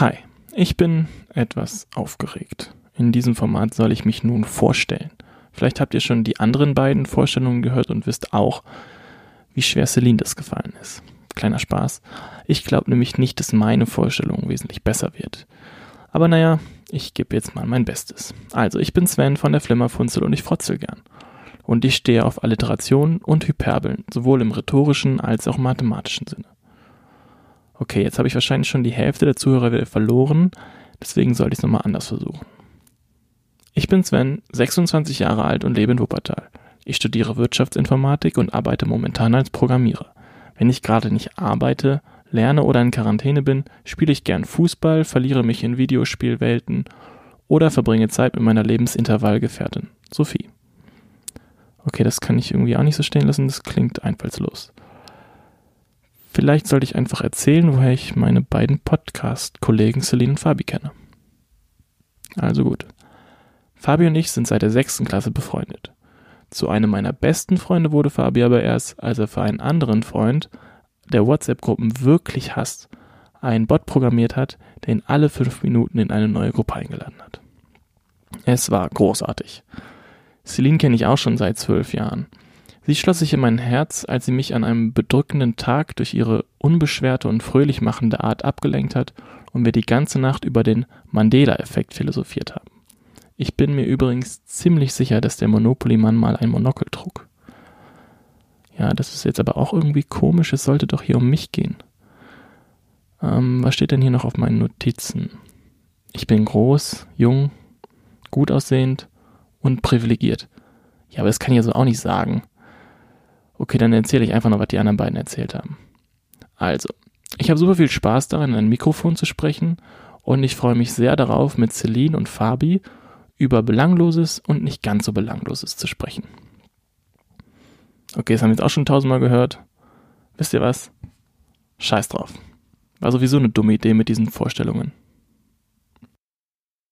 Hi, ich bin etwas aufgeregt. In diesem Format soll ich mich nun vorstellen. Vielleicht habt ihr schon die anderen beiden Vorstellungen gehört und wisst auch, wie schwer Celine das gefallen ist. Kleiner Spaß. Ich glaube nämlich nicht, dass meine Vorstellung wesentlich besser wird. Aber naja, ich gebe jetzt mal mein Bestes. Also, ich bin Sven von der Flimmerfunzel und ich frotzel gern. Und ich stehe auf Alliterationen und Hyperbeln, sowohl im rhetorischen als auch mathematischen Sinne. Okay, jetzt habe ich wahrscheinlich schon die Hälfte der Zuhörer wieder verloren, deswegen sollte ich es nochmal anders versuchen. Ich bin Sven, 26 Jahre alt und lebe in Wuppertal. Ich studiere Wirtschaftsinformatik und arbeite momentan als Programmierer. Wenn ich gerade nicht arbeite, lerne oder in Quarantäne bin, spiele ich gern Fußball, verliere mich in Videospielwelten oder verbringe Zeit mit meiner Lebensintervallgefährtin, Sophie. Okay, das kann ich irgendwie auch nicht so stehen lassen, das klingt einfallslos. Vielleicht sollte ich einfach erzählen, woher ich meine beiden Podcast-Kollegen Celine und Fabi kenne. Also gut. Fabi und ich sind seit der sechsten Klasse befreundet. Zu einem meiner besten Freunde wurde Fabi aber erst, als er für einen anderen Freund, der WhatsApp-Gruppen wirklich hasst, einen Bot programmiert hat, der ihn alle fünf Minuten in eine neue Gruppe eingeladen hat. Es war großartig. Celine kenne ich auch schon seit zwölf Jahren. Sie schloss sich in mein Herz, als sie mich an einem bedrückenden Tag durch ihre unbeschwerte und fröhlich machende Art abgelenkt hat und wir die ganze Nacht über den Mandela-Effekt philosophiert haben. Ich bin mir übrigens ziemlich sicher, dass der Monopoly-Mann mal ein Monokel trug. Ja, das ist jetzt aber auch irgendwie komisch, es sollte doch hier um mich gehen. Ähm, was steht denn hier noch auf meinen Notizen? Ich bin groß, jung, gut aussehend und privilegiert. Ja, aber das kann ich also auch nicht sagen. Okay, dann erzähle ich einfach noch, was die anderen beiden erzählt haben. Also, ich habe super viel Spaß daran, in ein Mikrofon zu sprechen und ich freue mich sehr darauf, mit Celine und Fabi über Belangloses und nicht ganz so Belangloses zu sprechen. Okay, das haben wir jetzt auch schon tausendmal gehört. Wisst ihr was? Scheiß drauf. War sowieso eine dumme Idee mit diesen Vorstellungen.